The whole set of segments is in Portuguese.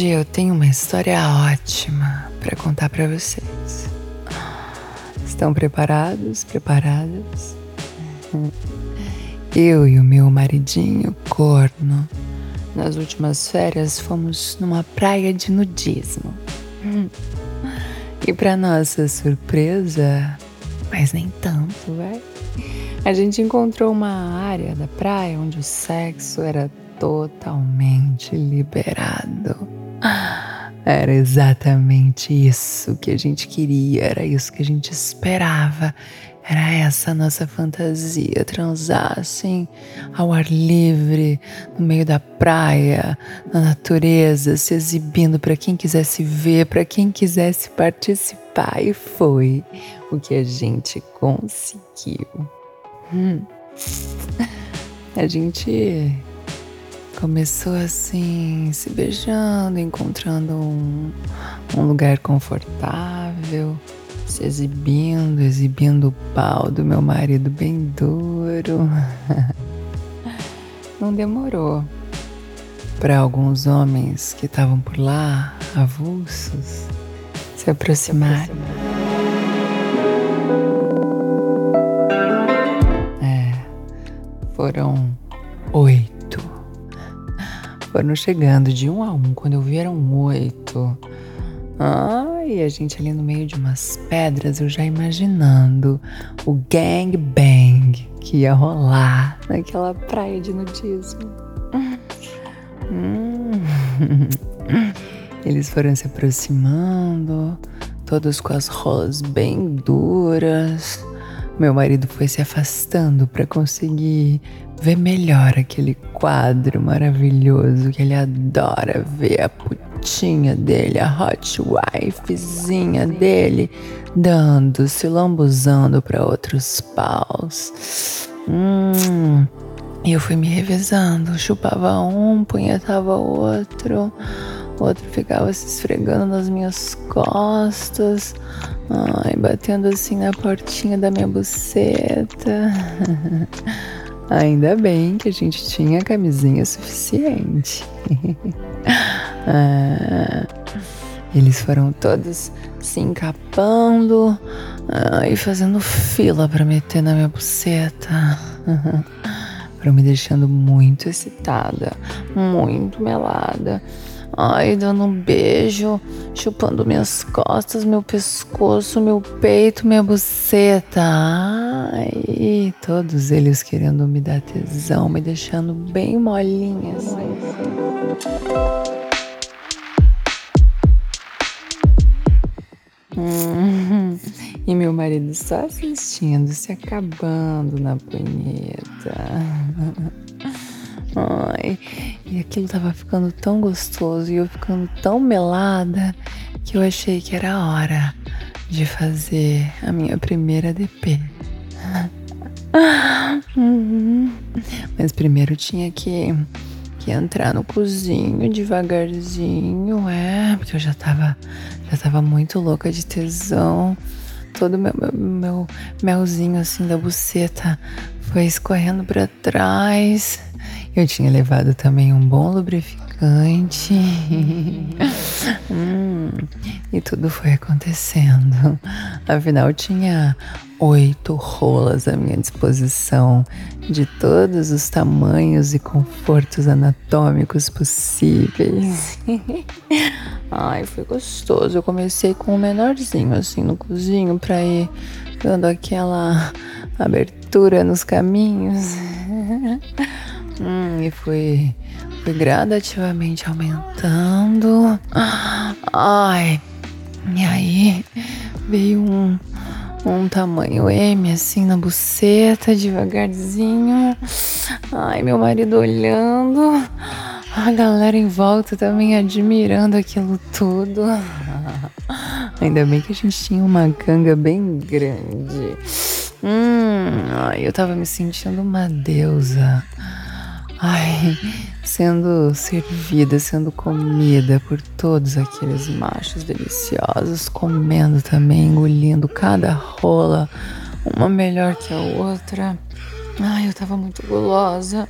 Hoje eu tenho uma história ótima para contar para vocês. Estão preparados? Preparadas? Eu e o meu maridinho corno, nas últimas férias fomos numa praia de nudismo. E para nossa surpresa, mas nem tanto, vai. A gente encontrou uma área da praia onde o sexo era totalmente liberado. Era exatamente isso que a gente queria, era isso que a gente esperava. Era essa nossa fantasia, transar assim, ao ar livre, no meio da praia, na natureza, se exibindo para quem quisesse ver, para quem quisesse participar. E foi o que a gente conseguiu. Hum. A gente começou assim, se beijando, encontrando um, um lugar confortável, se exibindo, exibindo o pau do meu marido bem duro. Não demorou para alguns homens que estavam por lá, avulsos, se aproximarem. É, foram oito. Foram chegando de um a um. Quando eu vi eram oito. Ai, a gente ali no meio de umas pedras, eu já imaginando o gang bang que ia rolar naquela praia de nudismo. Hum. Eles foram se aproximando, todos com as rolas bem duras. Meu marido foi se afastando para conseguir ver melhor aquele quadro maravilhoso que ele adora ver a putinha dele, a hot wifezinha dele, dando, se lambuzando para outros paus. Hum. E eu fui me revezando, chupava um, punhetava outro, o outro ficava se esfregando nas minhas costas, ai, batendo assim na portinha da minha buceta. Ainda bem que a gente tinha camisinha suficiente. ah, eles foram todos se encapando ah, e fazendo fila para meter na minha buceta. Foram me deixando muito excitada, muito melada. Ai, dando um beijo, chupando minhas costas, meu pescoço, meu peito, minha buceta. Ai, todos eles querendo me dar tesão, me deixando bem molinha. Assim. Hum, e meu marido só assistindo, se acabando na punheta. Ai, e aquilo tava ficando tão gostoso e eu ficando tão melada que eu achei que era hora de fazer a minha primeira DP. Mas primeiro tinha que, que entrar no cozinho devagarzinho, é, porque eu já tava, já tava muito louca de tesão. Todo meu, meu, meu melzinho assim da buceta foi escorrendo para trás. Eu tinha levado também um bom lubrificante. hum, e tudo foi acontecendo. Afinal, tinha oito rolas à minha disposição, de todos os tamanhos e confortos anatômicos possíveis. Ai, foi gostoso. Eu comecei com o um menorzinho, assim, no cozinho, pra ir dando aquela abertura nos caminhos. E fui gradativamente aumentando. Ai, e aí veio um, um tamanho M assim na buceta, devagarzinho. Ai, meu marido olhando. A galera em volta também admirando aquilo tudo. Ainda bem que a gente tinha uma canga bem grande. Hum, eu tava me sentindo uma deusa. Ai, sendo servida, sendo comida por todos aqueles machos deliciosos, comendo também, engolindo cada rola, uma melhor que a outra. Ai, eu tava muito gulosa.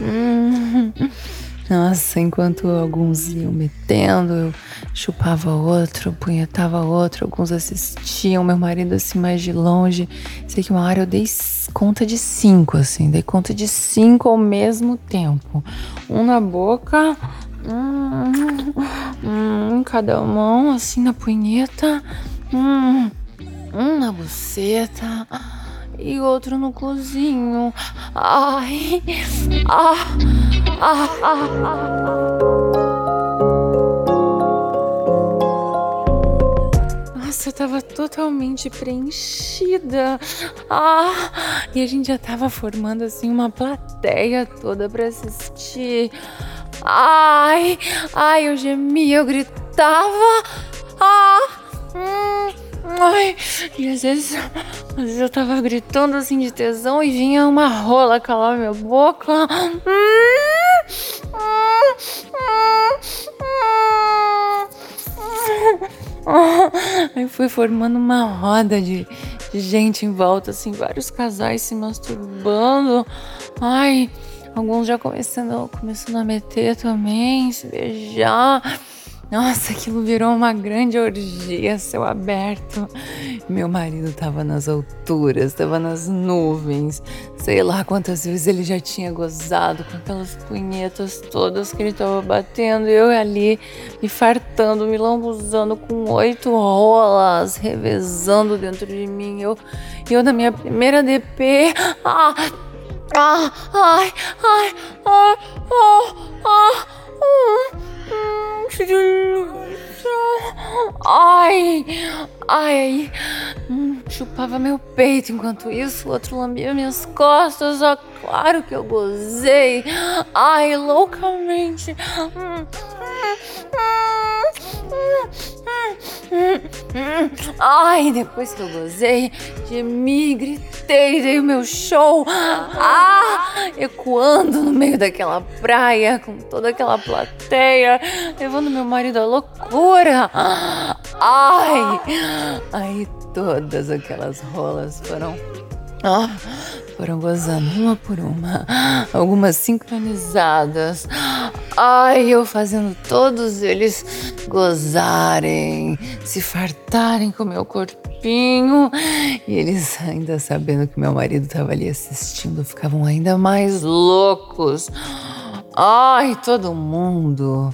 Hum. Nossa, enquanto alguns iam metendo, eu chupava outro, punhetava outro, alguns assistiam, meu marido assim mais de longe. Sei que uma hora eu dei conta de cinco, assim, dei conta de cinco ao mesmo tempo. Um na boca, um, um cada mão, assim, na punheta, um, um na buceta e outro no cozinho. Ai, ah, ah, ah, ah. Eu tava totalmente preenchida. Ah, e a gente já tava formando assim uma plateia toda para assistir. Ai, ai, eu gemia, eu gritava. Ah, hum. Ai, e às vezes, às vezes eu tava gritando assim de tesão e vinha uma rola calar minha boca. Aí fui formando uma roda de, de gente em volta, assim, vários casais se masturbando. Ai, alguns já começando, começando a meter também, se beijar. Nossa, aquilo virou uma grande orgia, céu aberto. Meu marido tava nas alturas, tava nas nuvens. Sei lá quantas vezes ele já tinha gozado com aquelas punhetas todas que ele tava batendo. Eu ali me fartando, me lambuzando com oito rolas, revezando dentro de mim. Eu, eu na minha primeira DP. Ah! Ah! Ai! Ai! Ah! Ah! Ah! ah. Que delícia! Ai! Ai! Hum, chupava meu peito enquanto isso, o outro lambia minhas costas. Ah, claro que eu gozei! Ai, loucamente! Ai, depois que eu gozei, gemi, gritei, dei o meu show, ah, ecoando no meio daquela praia, com toda aquela plateia, levando meu marido à loucura. Ai, aí todas aquelas rolas foram ah, foram gozando uma por uma, algumas sincronizadas. Ai, eu fazendo todos eles gozarem, se fartarem com meu corpinho. E eles, ainda sabendo que meu marido estava ali assistindo, ficavam ainda mais loucos. Ai, todo mundo.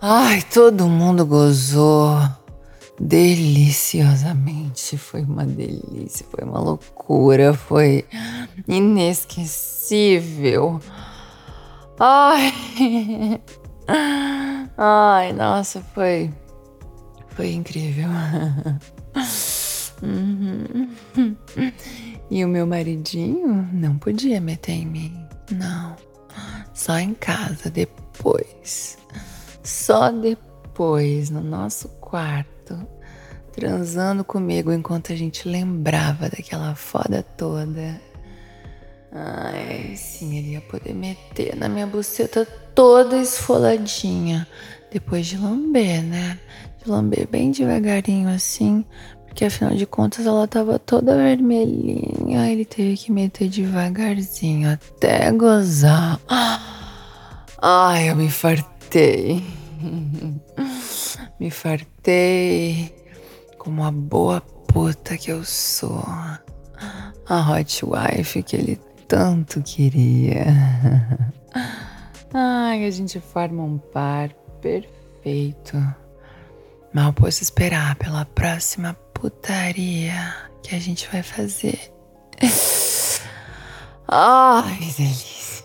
Ai, todo mundo gozou deliciosamente. Foi uma delícia, foi uma loucura, foi inesquecível. Ai, ai, nossa, foi, foi incrível. Uhum. E o meu maridinho não podia meter em mim, não. Só em casa, depois. Só depois, no nosso quarto transando comigo enquanto a gente lembrava daquela foda toda. Ai, sim, ele ia poder meter na minha buceta toda esfoladinha. Depois de lamber, né? De lamber bem devagarinho assim. Porque afinal de contas ela tava toda vermelhinha. Ele teve que meter devagarzinho até gozar. Ai, eu me fartei. Me fartei como a boa puta que eu sou. A hot wife que ele tanto queria. Ai, a gente forma um par perfeito. Mal posso esperar pela próxima putaria que a gente vai fazer. Ai, que delícia.